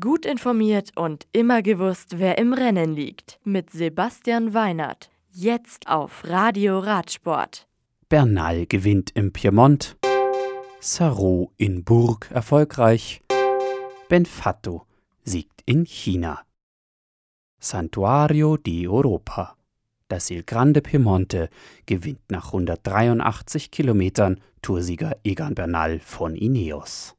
Gut informiert und immer gewusst, wer im Rennen liegt. Mit Sebastian Weinert. Jetzt auf Radio Radsport. Bernal gewinnt im Piemont. Sarro in Burg erfolgreich. Benfatto siegt in China. Santuario di Europa. Das Il Grande Piemonte gewinnt nach 183 Kilometern Toursieger Egan Bernal von Ineos.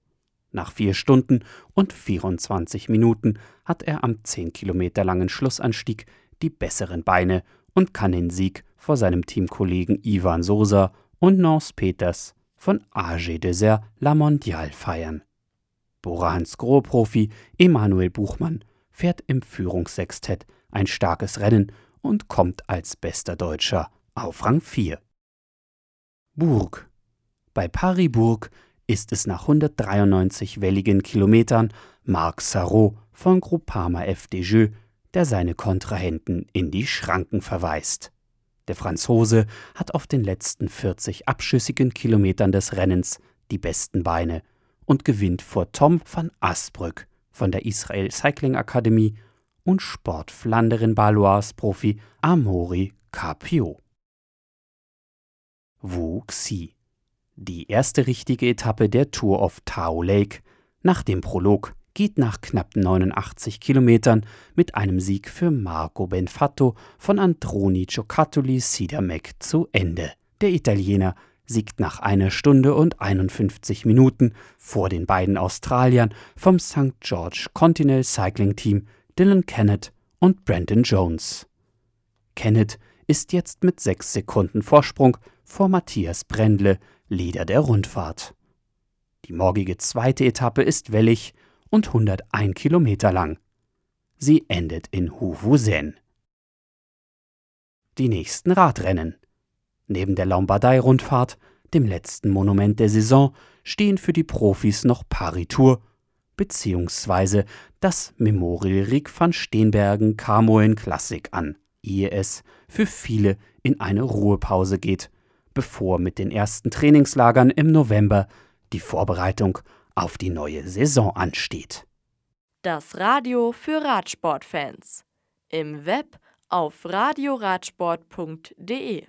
Nach vier Stunden und 24 Minuten hat er am 10 Kilometer langen Schlussanstieg die besseren Beine und kann den Sieg vor seinem Teamkollegen Ivan Sosa und Nance Peters von AG Desert La Mondiale feiern. Bora Hansgrohe-Profi Emanuel Buchmann fährt im Führungssextett ein starkes Rennen und kommt als bester Deutscher auf Rang 4. Burg. Bei Paris-Burg ist es nach 193 welligen Kilometern Marc Sarrault von Groupama FDJ, der seine Kontrahenten in die Schranken verweist. Der Franzose hat auf den letzten 40 abschüssigen Kilometern des Rennens die besten Beine und gewinnt vor Tom van Asbrück von der Israel Cycling Akademie und Sport Flanderin Balois Profi Amori Carpio. Wu Xi die erste richtige Etappe der Tour of Tao Lake nach dem Prolog geht nach knapp 89 Kilometern mit einem Sieg für Marco Benfatto von Androni Giocattoli Sidamek zu Ende. Der Italiener siegt nach einer Stunde und 51 Minuten vor den beiden Australiern vom St. George Continental Cycling Team Dylan Kennett und Brandon Jones. Kennett ist jetzt mit sechs Sekunden Vorsprung vor Matthias Brendle, Leader der Rundfahrt. Die morgige zweite Etappe ist wellig und 101 Kilometer lang. Sie endet in Huvuzen. Die nächsten Radrennen. Neben der Lombardei-Rundfahrt, dem letzten Monument der Saison, stehen für die Profis noch Paris-Tour beziehungsweise das Memorial Rig van Steenbergen Kamoen Classic an, ehe es für viele in eine Ruhepause geht bevor mit den ersten Trainingslagern im November die Vorbereitung auf die neue Saison ansteht. Das Radio für Radsportfans. Im Web auf radioradsport.de